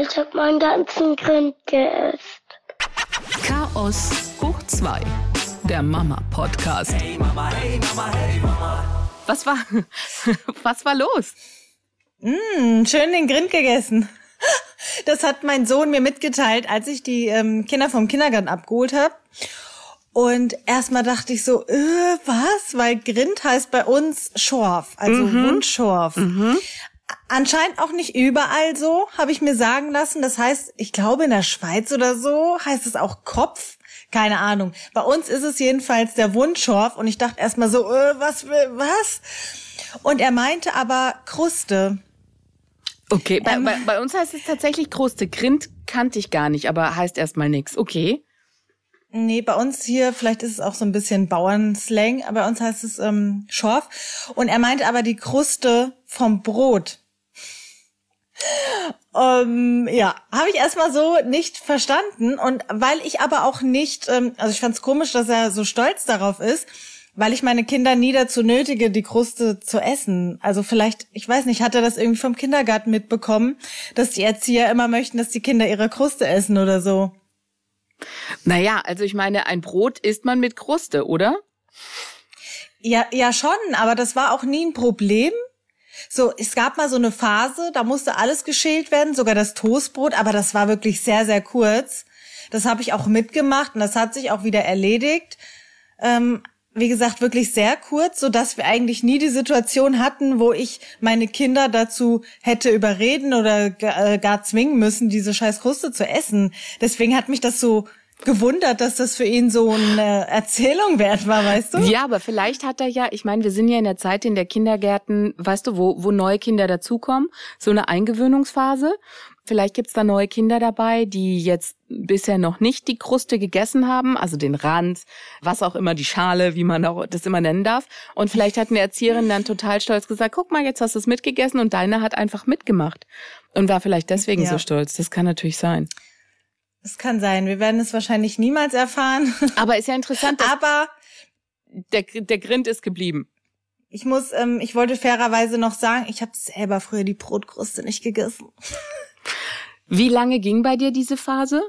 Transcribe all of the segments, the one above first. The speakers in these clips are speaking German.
Ich hab meinen ganzen Grind gegessen. Chaos hoch 2. Der Mama-Podcast. Hey Mama, hey Mama, hey Mama. Was war, was war los? Mm, schön den Grind gegessen. Das hat mein Sohn mir mitgeteilt, als ich die ähm, Kinder vom Kindergarten abgeholt habe. Und erstmal dachte ich so, äh, was? Weil Grind heißt bei uns Schorf, also mhm. Wundschorf. Mhm. Anscheinend auch nicht überall so, habe ich mir sagen lassen. Das heißt, ich glaube in der Schweiz oder so heißt es auch Kopf. Keine Ahnung. Bei uns ist es jedenfalls der Wundschorf und ich dachte erstmal so, äh, was, was? Und er meinte aber Kruste. Okay, bei, ähm, bei, bei, uns heißt es tatsächlich Kruste. Grind kannte ich gar nicht, aber heißt erstmal nix. Okay. Nee, bei uns hier, vielleicht ist es auch so ein bisschen Bauernslang, aber bei uns heißt es ähm, Schorf. Und er meint aber die Kruste vom Brot. Ähm, ja, habe ich erstmal so nicht verstanden. Und weil ich aber auch nicht, ähm, also ich fand es komisch, dass er so stolz darauf ist, weil ich meine Kinder nie dazu nötige, die Kruste zu essen. Also vielleicht, ich weiß nicht, hat er das irgendwie vom Kindergarten mitbekommen, dass die Erzieher immer möchten, dass die Kinder ihre Kruste essen oder so. Naja, also ich meine, ein Brot isst man mit Kruste, oder? Ja, ja schon, aber das war auch nie ein Problem. So, es gab mal so eine Phase, da musste alles geschält werden, sogar das Toastbrot, aber das war wirklich sehr, sehr kurz. Das habe ich auch mitgemacht und das hat sich auch wieder erledigt. Ähm, wie gesagt, wirklich sehr kurz, so dass wir eigentlich nie die Situation hatten, wo ich meine Kinder dazu hätte überreden oder äh, gar zwingen müssen, diese scheiß Kruste zu essen. Deswegen hat mich das so gewundert, dass das für ihn so eine Erzählung wert war, weißt du? Ja, aber vielleicht hat er ja, ich meine, wir sind ja in der Zeit in der Kindergärten, weißt du, wo, wo neue Kinder dazukommen, so eine Eingewöhnungsphase. Vielleicht gibt's da neue Kinder dabei, die jetzt bisher noch nicht die Kruste gegessen haben, also den Rand, was auch immer, die Schale, wie man auch das immer nennen darf. Und vielleicht hat eine Erzieherin dann total stolz gesagt, guck mal, jetzt hast du es mitgegessen und deine hat einfach mitgemacht. Und war vielleicht deswegen ja. so stolz. Das kann natürlich sein. Das kann sein. Wir werden es wahrscheinlich niemals erfahren. Aber ist ja interessant. Aber der, der Grind ist geblieben. Ich muss, ähm, ich wollte fairerweise noch sagen, ich habe selber früher die Brotkruste nicht gegessen. Wie lange ging bei dir diese Phase?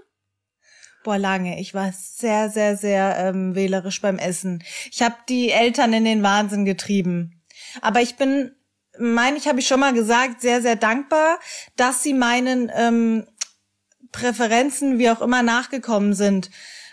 Boah, lange. Ich war sehr, sehr, sehr ähm, wählerisch beim Essen. Ich habe die Eltern in den Wahnsinn getrieben. Aber ich bin, meine ich, habe ich schon mal gesagt, sehr, sehr dankbar, dass sie meinen ähm, Präferenzen, wie auch immer, nachgekommen sind.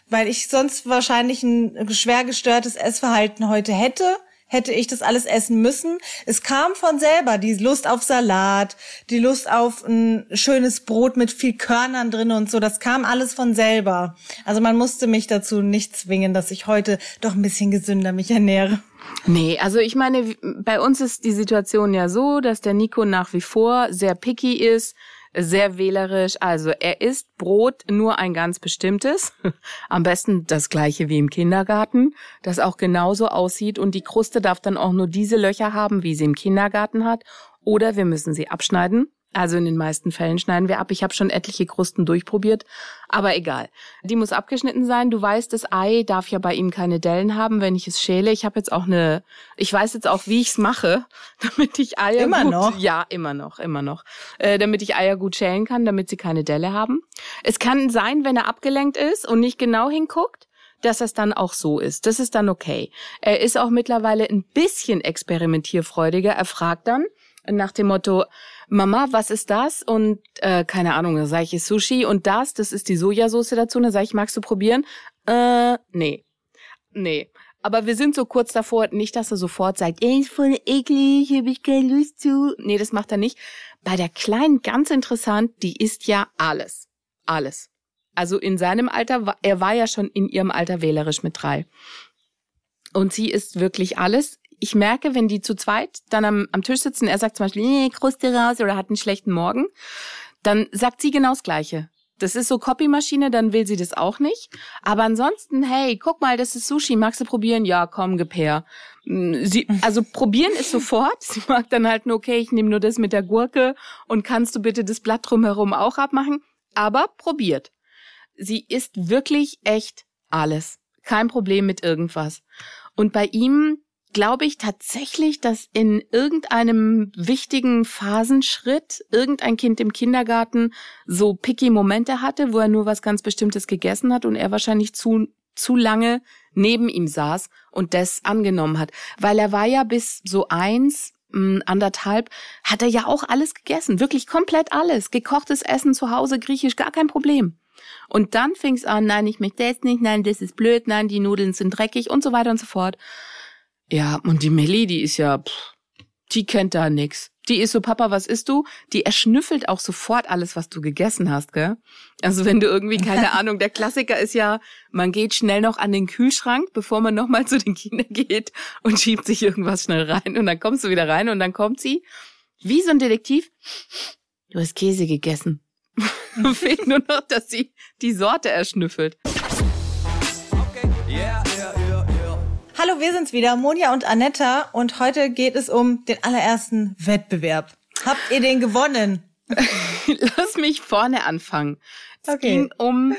Weil ich sonst wahrscheinlich ein schwer gestörtes Essverhalten heute hätte hätte ich das alles essen müssen. Es kam von selber, die Lust auf Salat, die Lust auf ein schönes Brot mit viel Körnern drin und so, das kam alles von selber. Also man musste mich dazu nicht zwingen, dass ich heute doch ein bisschen gesünder mich ernähre. Nee, also ich meine, bei uns ist die Situation ja so, dass der Nico nach wie vor sehr picky ist, sehr wählerisch. Also er isst Brot nur ein ganz bestimmtes. Am besten das gleiche wie im Kindergarten, das auch genauso aussieht. Und die Kruste darf dann auch nur diese Löcher haben, wie sie im Kindergarten hat. Oder wir müssen sie abschneiden. Also in den meisten Fällen schneiden wir ab. Ich habe schon etliche Krusten durchprobiert, aber egal. Die muss abgeschnitten sein. Du weißt, das Ei darf ja bei ihm keine Dellen haben, wenn ich es schäle. Ich habe jetzt auch eine, ich weiß jetzt auch, wie ich es mache, damit ich Eier immer gut, noch, ja immer noch, immer noch, äh, damit ich Eier gut schälen kann, damit sie keine Delle haben. Es kann sein, wenn er abgelenkt ist und nicht genau hinguckt, dass es dann auch so ist. Das ist dann okay. Er ist auch mittlerweile ein bisschen experimentierfreudiger. Er fragt dann nach dem Motto, Mama, was ist das? Und äh, keine Ahnung, da sage ich, ist Sushi und das, das ist die Sojasauce dazu. Und dann sage ich, magst du probieren? Äh, nee. Nee. Aber wir sind so kurz davor, nicht, dass er sofort sagt, ey, ist voll eklig, hab ich keine Lust zu. Nee, das macht er nicht. Bei der Kleinen ganz interessant, die isst ja alles. Alles. Also in seinem Alter, er war ja schon in ihrem Alter wählerisch mit drei. Und sie isst wirklich alles ich merke, wenn die zu zweit dann am, am Tisch sitzen, er sagt zum Beispiel, nee, Kruste raus oder hat einen schlechten Morgen, dann sagt sie genau das Gleiche. Das ist so Copymaschine, dann will sie das auch nicht. Aber ansonsten, hey, guck mal, das ist Sushi, magst du probieren? Ja, komm, gib her. Mm, sie, also probieren ist sofort. Sie mag dann halt nur, okay, ich nehme nur das mit der Gurke und kannst du bitte das Blatt drumherum auch abmachen? Aber probiert. Sie isst wirklich echt alles. Kein Problem mit irgendwas. Und bei ihm glaube ich tatsächlich, dass in irgendeinem wichtigen Phasenschritt irgendein Kind im Kindergarten so picky Momente hatte, wo er nur was ganz Bestimmtes gegessen hat und er wahrscheinlich zu, zu lange neben ihm saß und das angenommen hat. Weil er war ja bis so eins, mh, anderthalb, hat er ja auch alles gegessen. Wirklich komplett alles. Gekochtes Essen zu Hause, griechisch, gar kein Problem. Und dann fing es an, nein, ich möchte das nicht, nein, das ist blöd, nein, die Nudeln sind dreckig und so weiter und so fort. Ja, und die Melli, die ist ja, pff, die kennt da nix. Die ist so, Papa, was isst du? Die erschnüffelt auch sofort alles, was du gegessen hast, gell? Also wenn du irgendwie, keine Ahnung, der Klassiker ist ja, man geht schnell noch an den Kühlschrank, bevor man nochmal zu den Kindern geht und schiebt sich irgendwas schnell rein und dann kommst du wieder rein und dann kommt sie, wie so ein Detektiv, du hast Käse gegessen. Fehlt nur noch, dass sie die Sorte erschnüffelt. Hallo, wir sind's wieder, Monja und Anetta und heute geht es um den allerersten Wettbewerb. Habt ihr den gewonnen? Lass mich vorne anfangen. Es Okay. ging um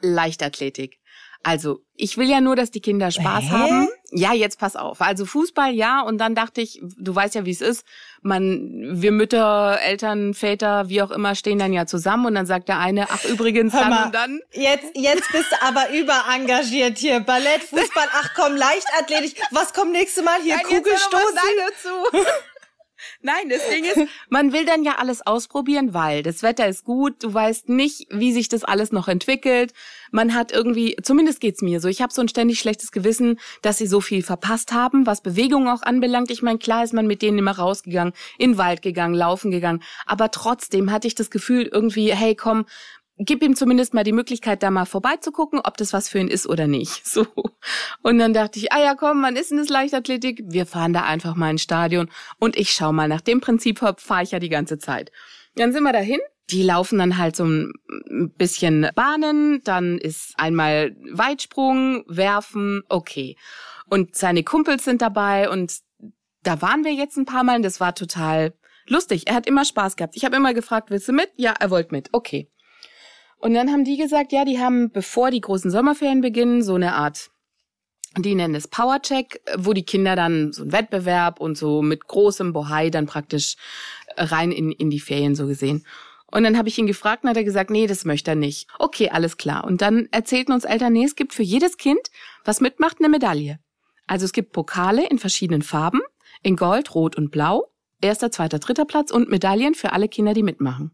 Leichtathletik. Also, ich will ja nur, dass die Kinder Spaß Hä? haben. Ja, jetzt pass auf. Also Fußball, ja. Und dann dachte ich, du weißt ja, wie es ist. Man, wir Mütter, Eltern, Väter, wie auch immer, stehen dann ja zusammen und dann sagt der eine, ach übrigens, Hör dann mal, und dann. Jetzt, jetzt bist du aber überengagiert hier. Ballett, Fußball, ach komm, Leichtathletik. Was kommt nächste Mal hier? Nein, Kugelstoßen? Nein, das Ding ist, man will dann ja alles ausprobieren, weil das Wetter ist gut, du weißt nicht, wie sich das alles noch entwickelt. Man hat irgendwie, zumindest geht's mir so, ich habe so ein ständig schlechtes Gewissen, dass sie so viel verpasst haben, was Bewegung auch anbelangt. Ich meine, klar ist man mit denen immer rausgegangen, in den Wald gegangen, laufen gegangen, aber trotzdem hatte ich das Gefühl irgendwie, hey, komm, gib ihm zumindest mal die Möglichkeit, da mal vorbeizugucken, ob das was für ihn ist oder nicht. So. Und dann dachte ich, ah ja, komm, wann ist denn das Leichtathletik? Wir fahren da einfach mal ins Stadion und ich schau mal. Nach dem Prinzip fahre ich ja die ganze Zeit. Dann sind wir dahin. Die laufen dann halt so ein bisschen Bahnen, dann ist einmal Weitsprung, Werfen, okay. Und seine Kumpels sind dabei und da waren wir jetzt ein paar Mal und das war total lustig. Er hat immer Spaß gehabt. Ich habe immer gefragt, willst du mit? Ja, er wollte mit. Okay. Und dann haben die gesagt, ja, die haben, bevor die großen Sommerferien beginnen, so eine Art, die nennen es Powercheck, wo die Kinder dann so einen Wettbewerb und so mit großem Bohai dann praktisch rein in, in die Ferien so gesehen. Und dann habe ich ihn gefragt und hat er gesagt, nee, das möchte er nicht. Okay, alles klar. Und dann erzählten uns Eltern, nee, es gibt für jedes Kind, was mitmacht, eine Medaille. Also es gibt Pokale in verschiedenen Farben, in Gold, Rot und Blau erster, zweiter, dritter Platz und Medaillen für alle Kinder, die mitmachen.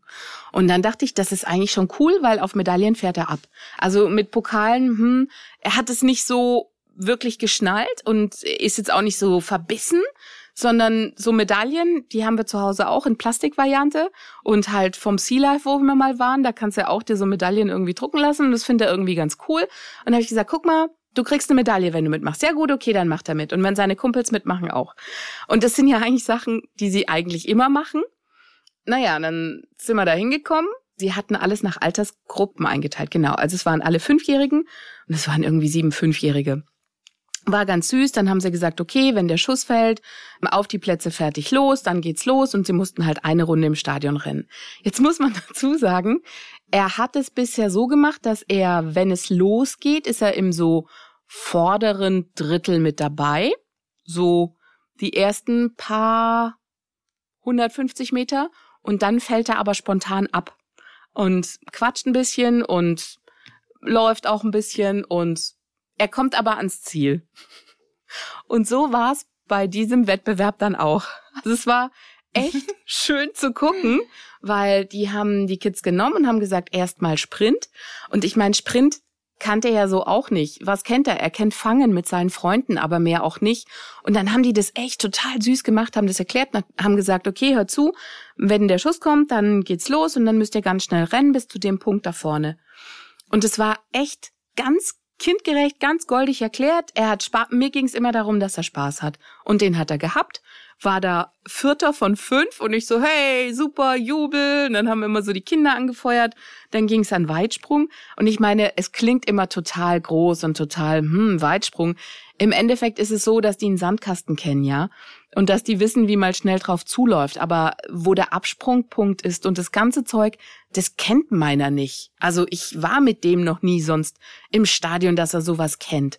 Und dann dachte ich, das ist eigentlich schon cool, weil auf Medaillen fährt er ab. Also mit Pokalen, hm, er hat es nicht so wirklich geschnallt und ist jetzt auch nicht so verbissen, sondern so Medaillen, die haben wir zu Hause auch in Plastikvariante und halt vom Sea Life, wo wir mal waren, da kannst du ja auch dir so Medaillen irgendwie drucken lassen und das findet er irgendwie ganz cool. Und dann habe ich gesagt, guck mal, du kriegst eine Medaille, wenn du mitmachst. Sehr gut, okay, dann macht er mit. Und wenn seine Kumpels mitmachen, auch. Und das sind ja eigentlich Sachen, die sie eigentlich immer machen. Naja, dann sind wir da hingekommen. Sie hatten alles nach Altersgruppen eingeteilt, genau. Also es waren alle Fünfjährigen und es waren irgendwie sieben Fünfjährige. War ganz süß, dann haben sie gesagt, okay, wenn der Schuss fällt, auf die Plätze fertig los, dann geht's los und sie mussten halt eine Runde im Stadion rennen. Jetzt muss man dazu sagen, er hat es bisher so gemacht, dass er, wenn es losgeht, ist er im so vorderen Drittel mit dabei. So die ersten paar 150 Meter und dann fällt er aber spontan ab und quatscht ein bisschen und läuft auch ein bisschen und er kommt aber ans Ziel. Und so war es bei diesem Wettbewerb dann auch. Also es war echt schön zu gucken, weil die haben die Kids genommen und haben gesagt, erstmal Sprint. Und ich meine, Sprint kannte er ja so auch nicht. Was kennt er? Er kennt Fangen mit seinen Freunden, aber mehr auch nicht. Und dann haben die das echt total süß gemacht, haben das erklärt, haben gesagt, okay, hör zu, wenn der Schuss kommt, dann geht's los und dann müsst ihr ganz schnell rennen bis zu dem Punkt da vorne. Und es war echt ganz kindgerecht, ganz goldig erklärt. Er hat Spaß, mir ging's immer darum, dass er Spaß hat. Und den hat er gehabt. War da Vierter von fünf und ich so, hey, super, Jubel. Und dann haben wir immer so die Kinder angefeuert. Dann ging's an Weitsprung. Und ich meine, es klingt immer total groß und total, hm, Weitsprung. Im Endeffekt ist es so, dass die einen Sandkasten kennen, ja. Und dass die wissen, wie mal schnell drauf zuläuft. Aber wo der Absprungpunkt ist und das ganze Zeug, das kennt meiner nicht. Also ich war mit dem noch nie sonst im Stadion, dass er sowas kennt.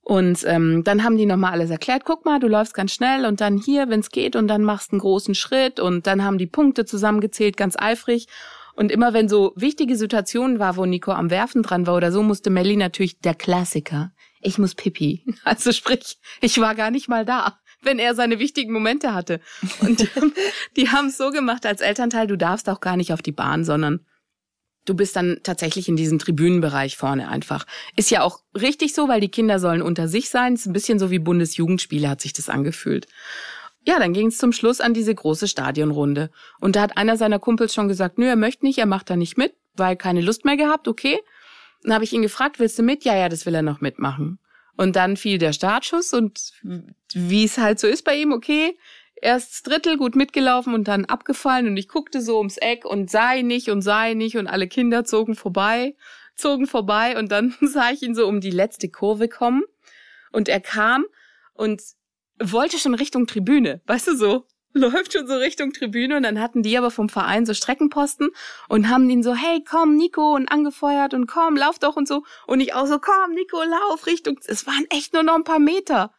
Und ähm, dann haben die nochmal alles erklärt. Guck mal, du läufst ganz schnell und dann hier, wenn es geht, und dann machst einen großen Schritt. Und dann haben die Punkte zusammengezählt, ganz eifrig. Und immer wenn so wichtige Situationen war, wo Nico am Werfen dran war oder so, musste Melly natürlich der Klassiker. Ich muss pipi. Also sprich, ich war gar nicht mal da, wenn er seine wichtigen Momente hatte. Und die haben es so gemacht als Elternteil, du darfst auch gar nicht auf die Bahn, sondern du bist dann tatsächlich in diesem Tribünenbereich vorne einfach. Ist ja auch richtig so, weil die Kinder sollen unter sich sein. Ist ein bisschen so wie Bundesjugendspiele hat sich das angefühlt. Ja, dann ging es zum Schluss an diese große Stadionrunde. Und da hat einer seiner Kumpels schon gesagt, nö, er möchte nicht, er macht da nicht mit, weil keine Lust mehr gehabt, okay. Dann habe ich ihn gefragt, willst du mit? Ja, ja, das will er noch mitmachen. Und dann fiel der Startschuss und wie es halt so ist bei ihm, okay, erst Drittel gut mitgelaufen und dann abgefallen. Und ich guckte so ums Eck und sei nicht und sei nicht und alle Kinder zogen vorbei, zogen vorbei. Und dann sah ich ihn so um die letzte Kurve kommen. Und er kam und wollte schon Richtung Tribüne, weißt du so, läuft schon so Richtung Tribüne und dann hatten die aber vom Verein so Streckenposten und haben ihn so, hey, komm, Nico und angefeuert und komm, lauf doch und so und ich auch so, komm, Nico, lauf Richtung, es waren echt nur noch ein paar Meter.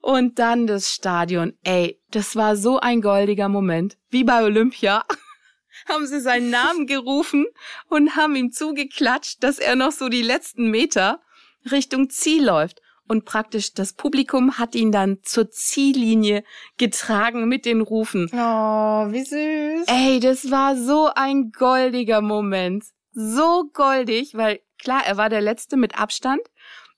Und dann das Stadion. Ey, das war so ein goldiger Moment. Wie bei Olympia. haben sie seinen Namen gerufen und haben ihm zugeklatscht, dass er noch so die letzten Meter Richtung Ziel läuft. Und praktisch das Publikum hat ihn dann zur Ziellinie getragen mit den Rufen. Oh, wie süß. Ey, das war so ein goldiger Moment. So goldig, weil klar, er war der Letzte mit Abstand,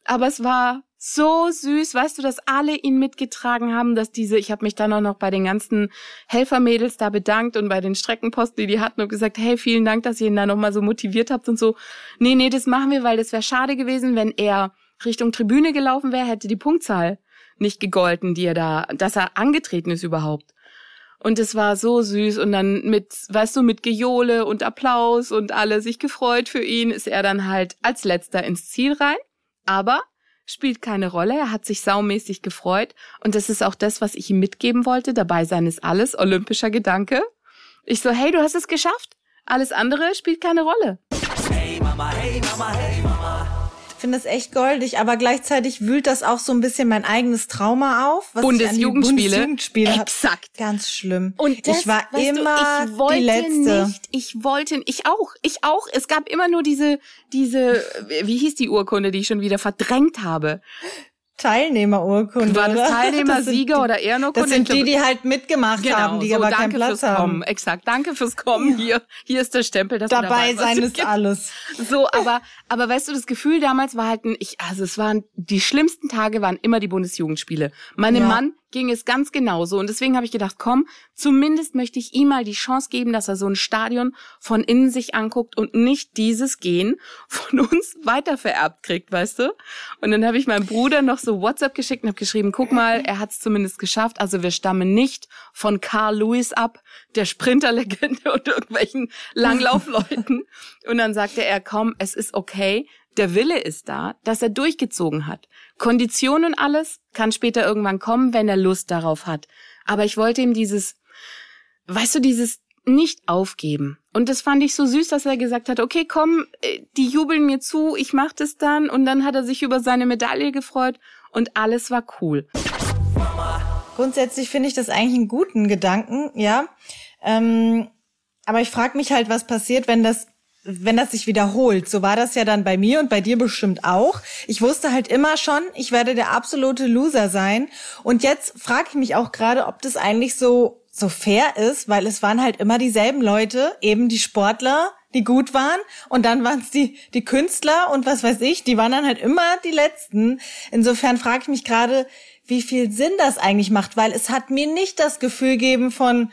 aber es war so süß, weißt du, dass alle ihn mitgetragen haben, dass diese, ich habe mich dann auch noch bei den ganzen Helfermädels da bedankt und bei den Streckenposten, die die hatten und gesagt, hey, vielen Dank, dass ihr ihn da nochmal so motiviert habt und so. Nee, nee, das machen wir, weil das wäre schade gewesen, wenn er Richtung Tribüne gelaufen wäre, hätte die Punktzahl nicht gegolten, die er da, dass er angetreten ist überhaupt. Und es war so süß und dann mit, weißt du, mit Gejohle und Applaus und alle sich gefreut für ihn, ist er dann halt als letzter ins Ziel rein. Aber spielt keine Rolle. Er hat sich saumäßig gefreut. Und das ist auch das, was ich ihm mitgeben wollte. Dabei sein ist alles. Olympischer Gedanke. Ich so, hey, du hast es geschafft. Alles andere spielt keine Rolle. Hey Mama, hey Mama, hey Mama. Ich finde es echt goldig, aber gleichzeitig wühlt das auch so ein bisschen mein eigenes Trauma auf. Was Bundesjugendspiele. Bundesjugendspiele hab. Exakt. Ganz schlimm. Und das, ich war immer du, ich wollte die Letzte. nicht, ich wollte, ich auch, ich auch. Es gab immer nur diese, diese, wie hieß die Urkunde, die ich schon wieder verdrängt habe? Teilnehmerurkunde. War das oder? Teilnehmer, Sieger die- oder Ehrenurkunde? Das sind die, die halt mitgemacht haben, die Genau, so, aber keinen danke Platz fürs haben. Kommen. Exakt, danke fürs Kommen. Hier, hier ist der Stempel, dass Dabei du dabei sein ist alles. So, aber, aber weißt du, das Gefühl damals war halt ein, ich, also es waren, die schlimmsten Tage waren immer die Bundesjugendspiele. Meinem Ja. Mann ging es ganz genauso und deswegen habe ich gedacht, komm, zumindest möchte ich ihm mal die Chance geben, dass er so ein Stadion von innen sich anguckt und nicht dieses Gehen von uns weitervererbt kriegt, weißt du? Und dann habe ich meinem Bruder noch so WhatsApp geschickt und habe geschrieben, guck mal, er hat es zumindest geschafft. Also wir stammen nicht von Carl Lewis ab, der Sprinterlegende und irgendwelchen Langlaufleuten. Und dann sagte er, komm, es ist okay. Der Wille ist da, dass er durchgezogen hat. Kondition und alles kann später irgendwann kommen, wenn er Lust darauf hat. Aber ich wollte ihm dieses, weißt du, dieses nicht aufgeben. Und das fand ich so süß, dass er gesagt hat, okay, komm, äh, die jubeln mir zu, ich mach das dann. Und dann hat er sich über seine Medaille gefreut und alles war cool. Grundsätzlich finde ich das eigentlich einen guten Gedanken, ja. Ähm, aber ich frage mich halt, was passiert, wenn das wenn das sich wiederholt. So war das ja dann bei mir und bei dir bestimmt auch. Ich wusste halt immer schon, ich werde der absolute Loser sein. Und jetzt frage ich mich auch gerade, ob das eigentlich so so fair ist, weil es waren halt immer dieselben Leute, eben die Sportler, die gut waren und dann waren es die die Künstler und was weiß ich, die waren dann halt immer die letzten. Insofern frage ich mich gerade, wie viel Sinn das eigentlich macht, weil es hat mir nicht das Gefühl gegeben von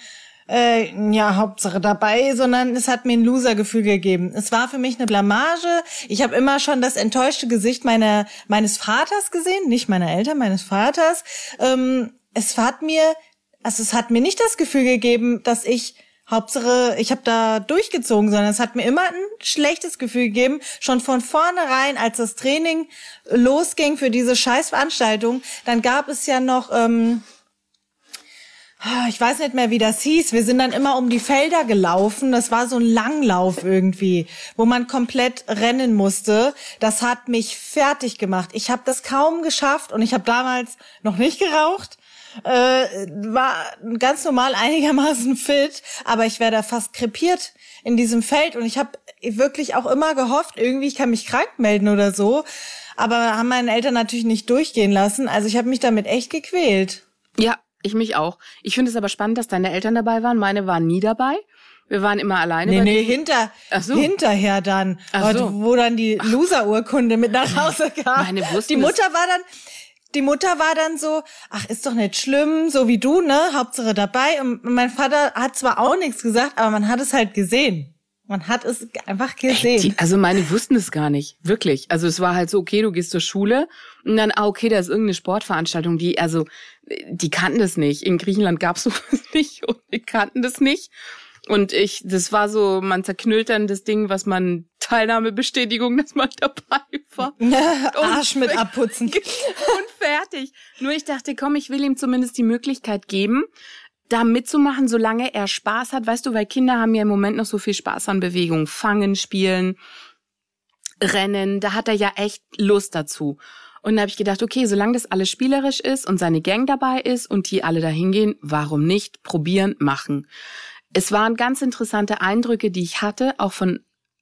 äh, ja, Hauptsache dabei, sondern es hat mir ein Loser-Gefühl gegeben. Es war für mich eine Blamage. Ich habe immer schon das enttäuschte Gesicht meiner, meines Vaters gesehen, nicht meiner Eltern, meines Vaters. Ähm, es hat mir, also es hat mir nicht das Gefühl gegeben, dass ich Hauptsache, ich habe da durchgezogen, sondern es hat mir immer ein schlechtes Gefühl gegeben, schon von vornherein, als das Training losging für diese Scheißveranstaltung, dann gab es ja noch ähm, Ich weiß nicht mehr, wie das hieß. Wir sind dann immer um die Felder gelaufen. Das war so ein Langlauf irgendwie, wo man komplett rennen musste. Das hat mich fertig gemacht. Ich habe das kaum geschafft und ich habe damals noch nicht geraucht. Äh, war ganz normal einigermaßen fit, aber ich wäre da fast krepiert in diesem Feld und ich habe wirklich auch immer gehofft, irgendwie ich kann mich krank melden oder so, aber haben meine Eltern natürlich nicht durchgehen lassen. Also ich habe mich damit echt gequält. Ja, ich mich auch. Ich finde es aber spannend, dass deine Eltern dabei waren. Meine waren nie dabei. Wir waren immer alleine. Nee, nee, hinter, so. hinterher dann, Ach so. wo dann die Loser-Urkunde mit nach Hause kam. Meine wussten die Mutter war dann, die Mutter war dann so, ach, ist doch nicht schlimm, so wie du, ne, Hauptsache dabei. Und mein Vater hat zwar auch nichts gesagt, aber man hat es halt gesehen. Man hat es einfach gesehen. Die, also meine wussten es gar nicht, wirklich. Also es war halt so, okay, du gehst zur Schule und dann, ah, okay, da ist irgendeine Sportveranstaltung, die, also, die kannten das nicht. In Griechenland gab's sowas nicht und die kannten das nicht. Und ich, das war so, man zerknüllt dann das Ding, was man, Teilnahmebestätigung, dass man dabei war. Arsch mit abputzen. und fertig. Nur ich dachte, komm, ich will ihm zumindest die Möglichkeit geben, da mitzumachen, solange er Spaß hat. Weißt du, weil Kinder haben ja im Moment noch so viel Spaß an Bewegung. Fangen, spielen, rennen. Da hat er ja echt Lust dazu. Und da habe ich gedacht, okay, solange das alles spielerisch ist und seine Gang dabei ist und die alle dahin gehen, warum nicht? Probieren, machen. Es waren ganz interessante Eindrücke, die ich hatte, auch von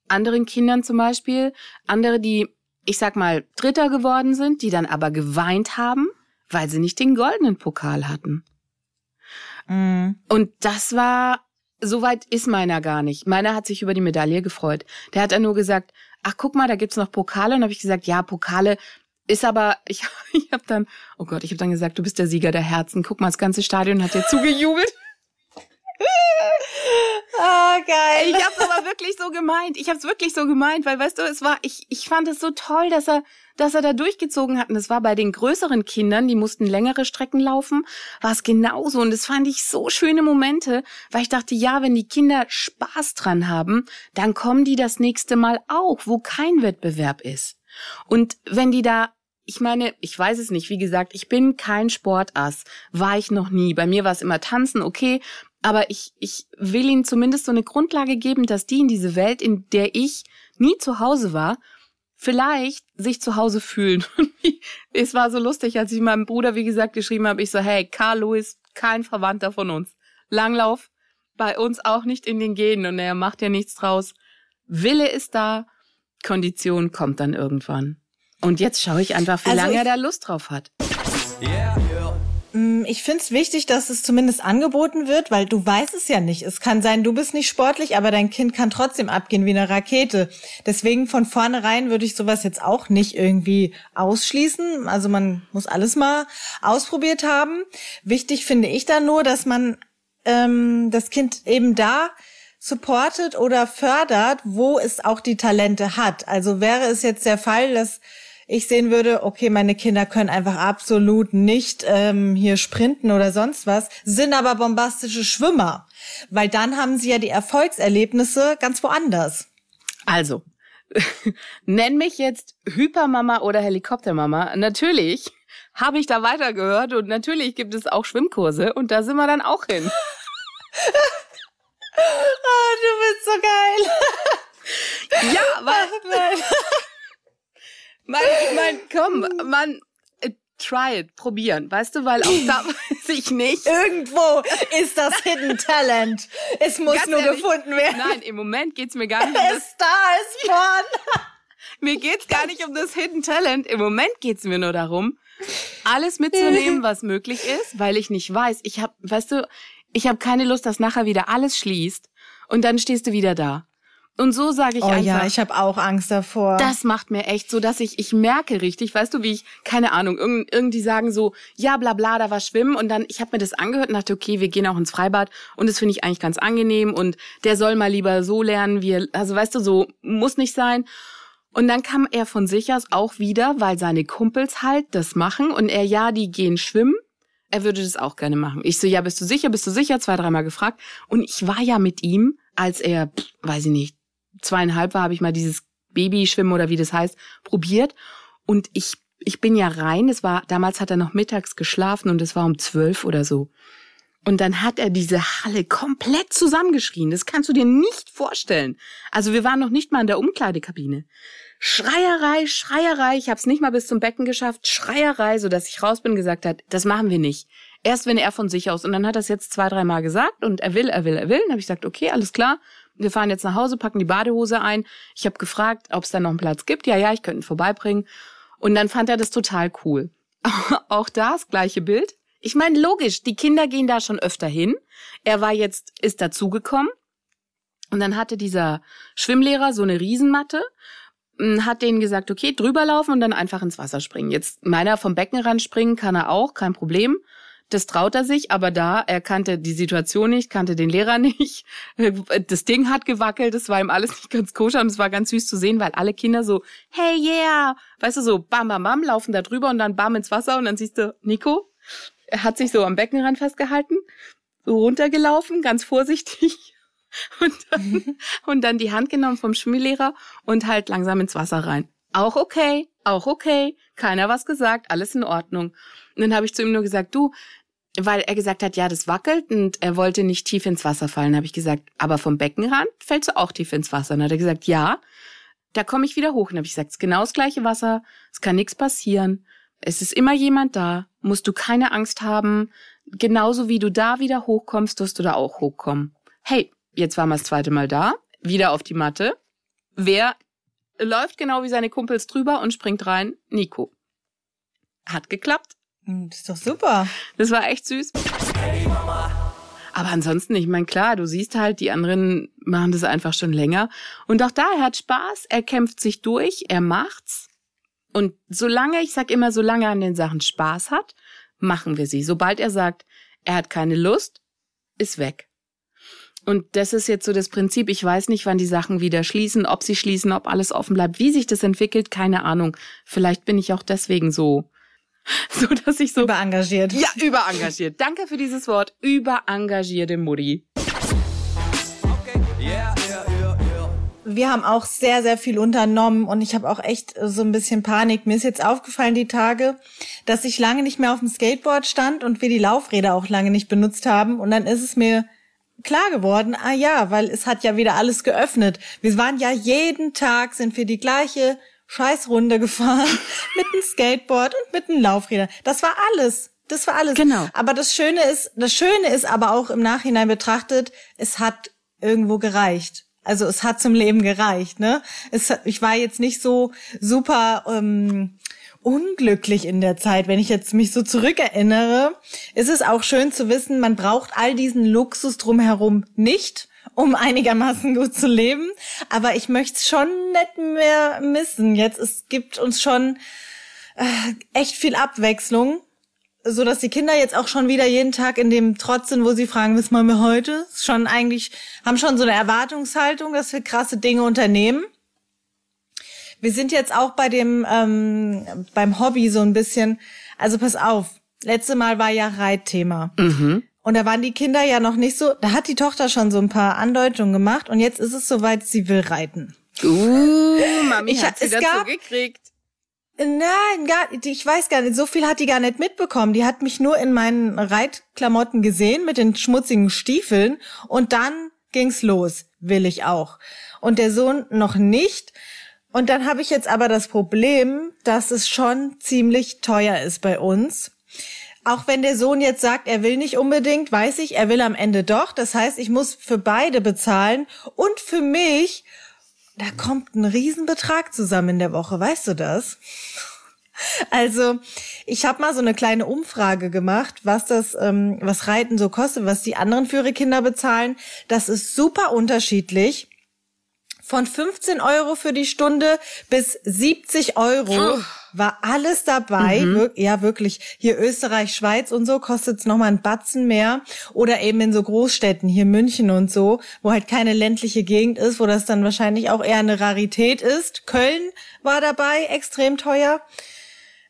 anderen Kindern zum Beispiel. Andere, die, ich sag mal, Dritter geworden sind, die dann aber geweint haben, weil sie nicht den goldenen Pokal hatten. Mhm. Und das war, soweit ist meiner gar nicht. Meiner hat sich über die Medaille gefreut. Der hat dann nur gesagt, ach guck mal, da gibt's noch Pokale. Und habe ich gesagt, ja, Pokale ist aber, ich, ich habe dann, oh Gott, ich habe dann gesagt, du bist der Sieger der Herzen. Guck mal, das ganze Stadion hat dir zugejubelt. Ah, geil. Ich hab's aber wirklich so gemeint. Ich hab's wirklich so gemeint, weil weißt du, es war ich ich fand es so toll, dass er dass er da durchgezogen hat und es war bei den größeren Kindern, die mussten längere Strecken laufen, war es genauso und das fand ich so schöne Momente, weil ich dachte, ja, wenn die Kinder Spaß dran haben, dann kommen die das nächste Mal auch, wo kein Wettbewerb ist. Und wenn die da ich meine, ich weiß es nicht. Wie gesagt, ich bin kein Sportass. War ich noch nie. Bei mir war es immer Tanzen, okay. Aber ich, ich will ihnen zumindest so eine Grundlage geben, dass die in diese Welt, in der ich nie zu Hause war, vielleicht sich zu Hause fühlen. es war so lustig, als ich meinem Bruder, wie gesagt, geschrieben habe, ich so, hey, Carl Lewis, kein Verwandter von uns. Langlauf, bei uns auch nicht in den Genen und er macht ja nichts draus. Wille ist da, Kondition kommt dann irgendwann. Und jetzt schaue ich einfach, wie Also lange er da Lust drauf hat. Yeah, yeah. Mm, Ich find's wichtig, dass es zumindest angeboten wird, weil du weißt es ja nicht. Es kann sein, du bist nicht sportlich, aber dein Kind kann trotzdem abgehen wie eine Rakete. Deswegen von vornherein würde ich sowas jetzt auch nicht irgendwie ausschließen. Also man muss alles mal ausprobiert haben. Wichtig finde ich dann nur, dass man ähm, das Kind eben da supportet oder fördert, wo es auch die Talente hat. Also wäre es jetzt der Fall, dass ich sehen würde, okay, meine Kinder können einfach absolut nicht ähm, hier sprinten oder sonst was, sind aber bombastische Schwimmer, weil dann haben sie ja die Erfolgserlebnisse ganz woanders. Also, nenn mich jetzt Hypermama oder Helikoptermama. Natürlich habe ich da weitergehört und natürlich gibt es auch Schwimmkurse und da sind wir dann auch hin. Ah, du bist so geil. Ja, weil, Man, mein, komm, man, äh, try it, probieren, weißt du, weil auch da weiß ich nicht. Irgendwo ist das Hidden Talent. Es muss Ganz nur ehrlich, gefunden werden. Nein, im Moment geht's mir gar nicht um das da ist vorn. Mir geht's gar nicht um das Hidden Talent. Im Moment geht's mir nur darum, alles mitzunehmen, was möglich ist, weil ich nicht weiß. Ich hab, weißt du, ich habe keine Lust, dass nachher wieder alles schließt und dann stehst du wieder da. Und so sage ich Oh einfach. ja, ich habe auch Angst davor. das macht mir echt so, dass ich, ich merke richtig, weißt du, wie ich, keine Ahnung, irgend, irgendwie sagen so, ja, bla bla, da war Schwimmen und dann, ich habe mir das angehört und dachte, okay, wir gehen auch ins Freibad und das finde ich eigentlich ganz angenehm und der soll mal lieber so lernen, wie er, also weißt du, so muss nicht sein. Und dann kam er von sich aus auch wieder, weil seine Kumpels halt das machen und er, ja, die gehen schwimmen. Er würde das auch gerne machen. Ich so, ja, bist du sicher, bist du sicher? Zwei, dreimal gefragt. Und ich war ja mit ihm, als er, pff, weiß ich nicht, zweieinhalb war, habe ich mal dieses Babyschwimmen oder wie das heißt, probiert. Und ich, ich bin ja rein. Es war, damals hat er noch mittags geschlafen und es war um zwölf oder so. Und dann hat er diese Halle komplett zusammengeschrien. Das kannst du dir nicht vorstellen. Also wir waren noch nicht mal in der Umkleidekabine. Schreierei, Schreierei. Ich habe es nicht mal bis zum Becken geschafft. Schreierei, so dass ich raus bin, gesagt hat, das machen wir nicht. Erst wenn er von sich aus. Und dann hat er es jetzt zwei, dreimal gesagt und er will, er will, er will. Dann habe ich gesagt, okay, alles klar. Wir fahren jetzt nach Hause, packen die Badehose ein. Ich habe gefragt, ob es da noch einen Platz gibt. Ja, ja, ich könnte ihn vorbeibringen. Und dann fand er das total cool. Auch das gleiche Bild. Ich meine, logisch, die Kinder gehen da schon öfter hin. Er war jetzt, ist dazugekommen. Und dann hatte dieser Schwimmlehrer so eine Riesenmatte, hat denen gesagt, okay, drüber laufen und dann einfach ins Wasser springen. Jetzt meiner vom Beckenrand springen kann er auch, kein Problem. Das traut er sich, aber da, er kannte die Situation nicht, kannte den Lehrer nicht. Das Ding hat gewackelt, es war ihm alles nicht ganz koscher und es war ganz süß zu sehen, weil alle Kinder so, hey yeah, weißt du, so bam, bam, bam, laufen da drüber und dann bam ins Wasser und dann siehst du, Nico, er hat sich so am Beckenrand festgehalten, so runtergelaufen, ganz vorsichtig. Und dann, und dann die Hand genommen vom Schwimmlehrer und halt langsam ins Wasser rein. Auch okay, auch okay, keiner was gesagt, alles in Ordnung. Und dann habe ich zu ihm nur gesagt, du, weil er gesagt hat, ja, das wackelt und er wollte nicht tief ins Wasser fallen, habe ich gesagt, aber vom Beckenrand fällst du auch tief ins Wasser. Und dann hat er gesagt, ja, da komme ich wieder hoch. Und habe ich gesagt, es ist genau das gleiche Wasser, es kann nichts passieren. Es ist immer jemand da, musst du keine Angst haben. Genauso wie du da wieder hochkommst, wirst du da auch hochkommen. Hey, jetzt waren wir das zweite Mal da, wieder auf die Matte. Wer läuft genau wie seine Kumpels drüber und springt rein? Nico. Hat geklappt. Hm, Das ist doch super. Das war echt süß. Aber ansonsten, ich meine, klar, du siehst halt, die anderen machen das einfach schon länger. Und auch da, er hat Spaß, er kämpft sich durch, er macht's. Und solange, ich sag immer, solange er an den Sachen Spaß hat, machen wir sie. Sobald er sagt, er hat keine Lust, ist weg. Und das ist jetzt so das Prinzip. Ich weiß nicht, wann die Sachen wieder schließen, ob sie schließen, ob alles offen bleibt, wie sich das entwickelt, keine Ahnung. Vielleicht bin ich auch deswegen so, so dass ich so Überengagiert. ja, überengagiert. Danke für dieses Wort. Überengagierte Mutti. Okay, yeah, yeah, yeah, yeah. Wir haben auch sehr, sehr viel unternommen und ich habe auch echt so ein bisschen Panik. Mir ist jetzt aufgefallen die Tage, dass ich lange nicht mehr auf dem Skateboard stand und wir die Laufräder auch lange nicht benutzt haben. Und dann ist es mir klar geworden, ah ja, weil es hat ja wieder alles geöffnet. Wir waren ja jeden Tag, sind wir die gleiche Scheißrunde gefahren mit dem Skateboard und mit den Laufrädern. Das war alles. Das war alles. Genau. Aber das Schöne ist, das Schöne ist aber auch im Nachhinein betrachtet, es hat irgendwo gereicht. Also es hat zum Leben gereicht, ne? Es, hat- ich war jetzt nicht so super ähm, unglücklich in der Zeit. Wenn ich jetzt mich so zurückerinnere, ist es auch schön zu wissen, man braucht all diesen Luxus drumherum nicht, um einigermaßen gut zu leben. Aber ich möchte es schon nicht mehr missen. Jetzt es gibt uns schon äh, echt viel Abwechslung so dass die Kinder jetzt auch schon wieder jeden Tag in dem Trotz sind, wo sie fragen, was machen wir heute? Schon eigentlich, haben schon so eine Erwartungshaltung, dass wir krasse Dinge unternehmen. Wir sind jetzt auch bei dem, ähm, beim Hobby so ein bisschen, also pass auf, letzte Mal war ja Reitthema. Und da waren die Kinder ja noch nicht so, da hat die Tochter schon so ein paar Andeutungen gemacht und jetzt ist es soweit, sie will reiten. Uh, Mami Ich- hat sie dazu gab- gekriegt. Nein, gar, ich weiß gar nicht, so viel hat die gar nicht mitbekommen. Die hat mich nur in meinen Reitklamotten gesehen mit den schmutzigen Stiefeln und dann ging's los, will ich auch. Und der Sohn noch nicht. Und dann habe ich jetzt aber das Problem, dass es schon ziemlich teuer ist bei uns. Auch wenn der Sohn jetzt sagt, er will nicht unbedingt, weiß ich, er will am Ende doch. Das heißt, ich muss für beide bezahlen und für mich da kommt ein Riesenbetrag zusammen in der Woche, weißt du das? Also, ich habe mal so eine kleine Umfrage gemacht, was das, ähm, was Reiten so kostet, was die anderen für ihre Kinder bezahlen. Das ist super unterschiedlich. Von 15 Euro für die Stunde bis 70 Euro war alles dabei. Wir- Ja, wirklich. Hier Österreich, Schweiz und so kostet es nochmal ein Batzen mehr. Oder eben in so Großstädten, hier München und so, wo halt keine ländliche Gegend ist, wo das dann wahrscheinlich auch eher eine Rarität ist. Köln war dabei, extrem teuer.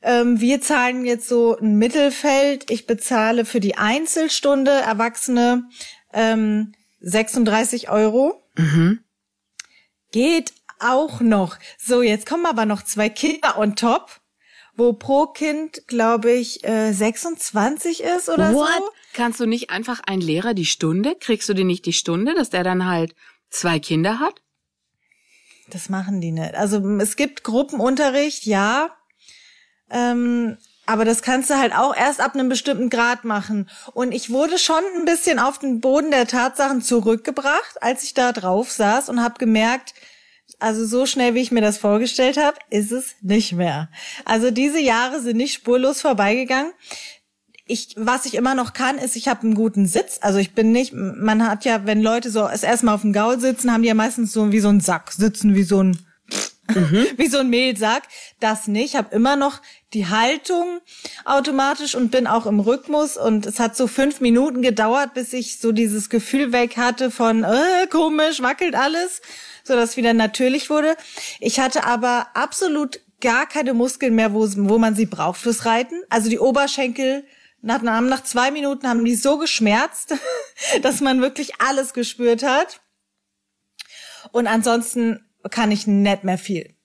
Ähm, wir zahlen jetzt so ein Mittelfeld. Ich bezahle für die Einzelstunde Erwachsene ähm, 36 Euro. Geht auch noch. So, jetzt kommen aber noch zwei Kinder on top. wo pro Kind, glaube ich, äh, 26 ist oder What? so. Kannst du nicht einfach einen Lehrer die Stunde? Kriegst du dir nicht die Stunde, dass der dann halt zwei Kinder hat? Das machen die nicht. Also es gibt Gruppenunterricht, ja. Ähm, aber das kannst du halt auch erst ab einem bestimmten Grad machen. Und ich wurde schon ein bisschen auf den Boden der Tatsachen zurückgebracht, als ich da drauf saß und habe gemerkt, also so schnell, wie ich mir das vorgestellt habe, ist es nicht mehr. Also diese Jahre sind nicht spurlos vorbeigegangen. Ich, was ich immer noch kann, ist, ich habe einen guten Sitz. Also ich bin nicht, man hat ja, wenn Leute so das erstmal auf dem Gaul sitzen, haben die ja meistens so wie so ein Sack, sitzen wie so ein wie so ein Mehlsack. Das nicht. Ich habe immer noch die Haltung automatisch und bin auch im Rhythmus. Und es hat so fünf Minuten gedauert, bis ich so dieses Gefühl weg hatte von äh, komisch, wackelt alles, so dass wieder natürlich wurde. Ich hatte aber absolut gar keine Muskeln mehr, wo, wo man sie braucht fürs Reiten. Also die Oberschenkel nach, nach zwei Minuten haben die so geschmerzt, dass man wirklich alles gespürt hat. Und ansonsten kann ich nicht mehr viel.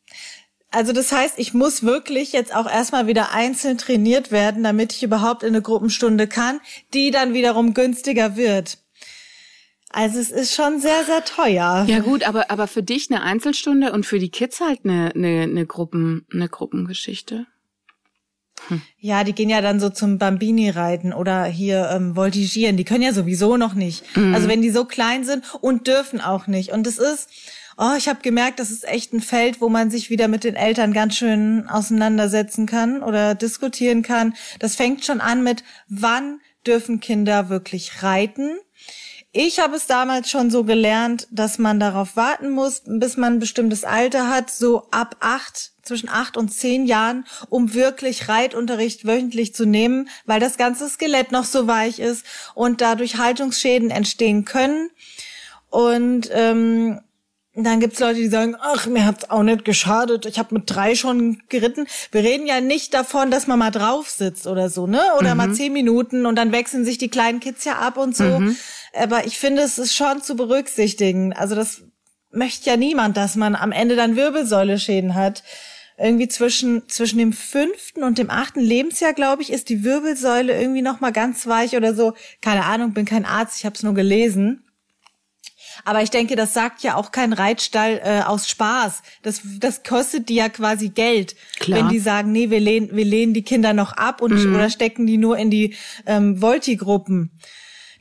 Also das heißt, ich muss wirklich jetzt auch erstmal wieder einzeln trainiert werden, damit ich überhaupt in eine Gruppenstunde kann, die dann wiederum günstiger wird. Also es ist schon sehr, sehr teuer. Ja gut, aber, aber für dich eine Einzelstunde und für die Kids halt eine, eine, eine, Gruppen, eine Gruppengeschichte. Ja, die gehen ja dann so zum Bambini-Reiten oder hier ähm, Voltigieren. Die können ja sowieso noch nicht. Also wenn die so klein sind und dürfen auch nicht. Und es ist, oh, ich habe gemerkt, das ist echt ein Feld, wo man sich wieder mit den Eltern ganz schön auseinandersetzen kann oder diskutieren kann. Das fängt schon an mit, wann dürfen Kinder wirklich reiten? Ich habe es damals schon so gelernt, dass man darauf warten muss, bis man ein bestimmtes Alter hat, so ab acht, zwischen acht und zehn Jahren, um wirklich Reitunterricht wöchentlich zu nehmen, weil das ganze Skelett noch so weich ist und dadurch Haltungsschäden entstehen können. Und ähm, dann gibt's Leute, die sagen, ach, mir hat's auch nicht geschadet, ich habe mit drei schon geritten. Wir reden ja nicht davon, dass man mal drauf sitzt oder so, ne? Oder mal zehn Minuten und dann wechseln sich die kleinen Kids ja ab und so. Aber ich finde, es ist schon zu berücksichtigen. Also das möchte ja niemand, dass man am Ende dann Wirbelsäule-Schäden hat. Irgendwie zwischen, zwischen dem fünften und dem achten Lebensjahr, glaube ich, ist die Wirbelsäule irgendwie noch mal ganz weich oder so. Keine Ahnung, bin kein Arzt, ich habe es nur gelesen. Aber ich denke, das sagt ja auch kein Reitstall äh, aus Spaß. Das, das kostet die ja quasi Geld, Klar. wenn die sagen, nee, wir lehnen, wir lehnen die Kinder noch ab und oder stecken die nur in die ähm, Volti-Gruppen.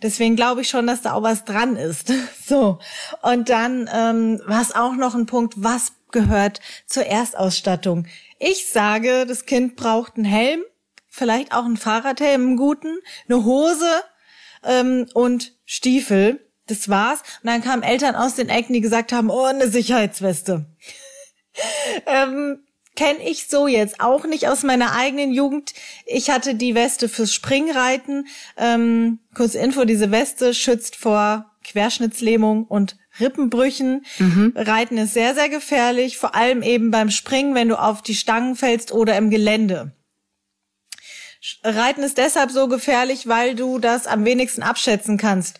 Deswegen glaube ich schon, dass da auch was dran ist. So. Und dann ähm, was auch noch ein Punkt, was gehört zur Erstausstattung? Ich sage, das Kind braucht einen Helm, vielleicht auch einen Fahrradhelm, einen guten, eine Hose ähm, und Stiefel. Das war's. Und dann kamen Eltern aus den Ecken, die gesagt haben, oh, eine Sicherheitsweste. ähm, Kenne ich so jetzt auch nicht aus meiner eigenen Jugend. Ich hatte die Weste fürs Springreiten. Ähm, kurz Info, diese Weste schützt vor Querschnittslähmung und Rippenbrüchen. Reiten ist sehr, sehr gefährlich, vor allem eben beim Springen, wenn du auf die Stangen fällst oder im Gelände. Reiten ist deshalb so gefährlich, weil du das am wenigsten abschätzen kannst.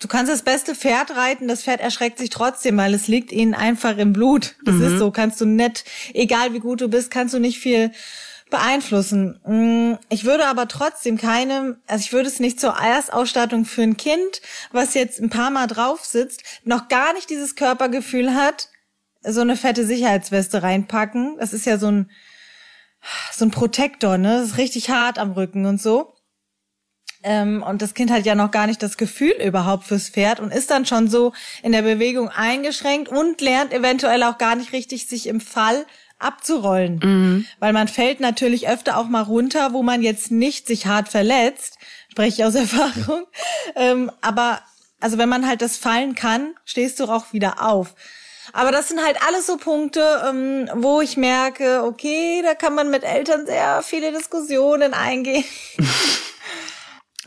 Du kannst das beste Pferd reiten, das Pferd erschreckt sich trotzdem, weil es liegt ihnen einfach im Blut. Das ist so, kannst du nicht, egal wie gut du bist, kannst du nicht viel beeinflussen. Mm, Ich würde aber trotzdem keine, also ich würde es nicht zur Erstausstattung für ein Kind, was jetzt ein paar Mal drauf sitzt, noch gar nicht dieses Körpergefühl hat, so eine fette Sicherheitsweste reinpacken. Das ist ja so ein, so ein Protektor, ne? Das ist richtig hart am Rücken und so. Ähm, und das Kind hat ja noch gar nicht das Gefühl überhaupt fürs Pferd und ist dann schon so in der Bewegung eingeschränkt und lernt eventuell auch gar nicht richtig, sich im Fall abzurollen. Weil man fällt natürlich öfter auch mal runter, wo man jetzt nicht sich hart verletzt, spreche ich aus Erfahrung. Ähm, aber also wenn man halt das fallen kann, stehst du auch wieder auf. Aber das sind halt alles so Punkte, ähm, wo ich merke, okay, da kann man mit Eltern sehr viele Diskussionen eingehen.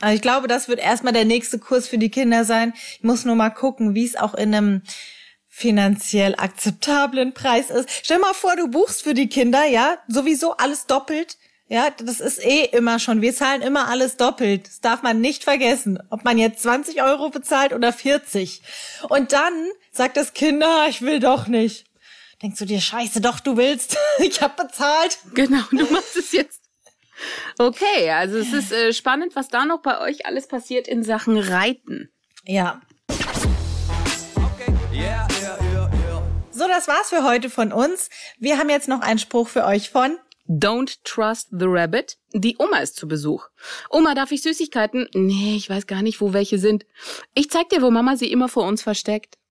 Also ich glaube, das wird erstmal der nächste Kurs für die Kinder sein. Ich muss nur mal gucken, wie es auch in einem finanziell akzeptablen Preis ist. Stell mal vor, du buchst für die Kinder, ja, sowieso alles doppelt. Ja, das ist eh immer schon. Wir zahlen immer alles doppelt. Das darf man nicht vergessen. Ob man jetzt 20 Euro bezahlt oder 40. Und dann sagt das Kind, ah, ich will doch nicht. denkst du dir, scheiße, doch, du willst. ich habe bezahlt. Genau, du machst es jetzt. Okay, also es ist äh, spannend, was da noch bei euch alles passiert in Sachen Reiten. Ja. Okay, yeah, yeah, yeah. So, das war's für heute von uns. Wir haben jetzt noch einen Spruch für euch von Don't trust the rabbit. Die Oma ist zu Besuch. Oma, darf ich Süßigkeiten? Nee, ich weiß gar nicht, wo welche sind. Ich zeig dir, wo Mama sie immer vor uns versteckt.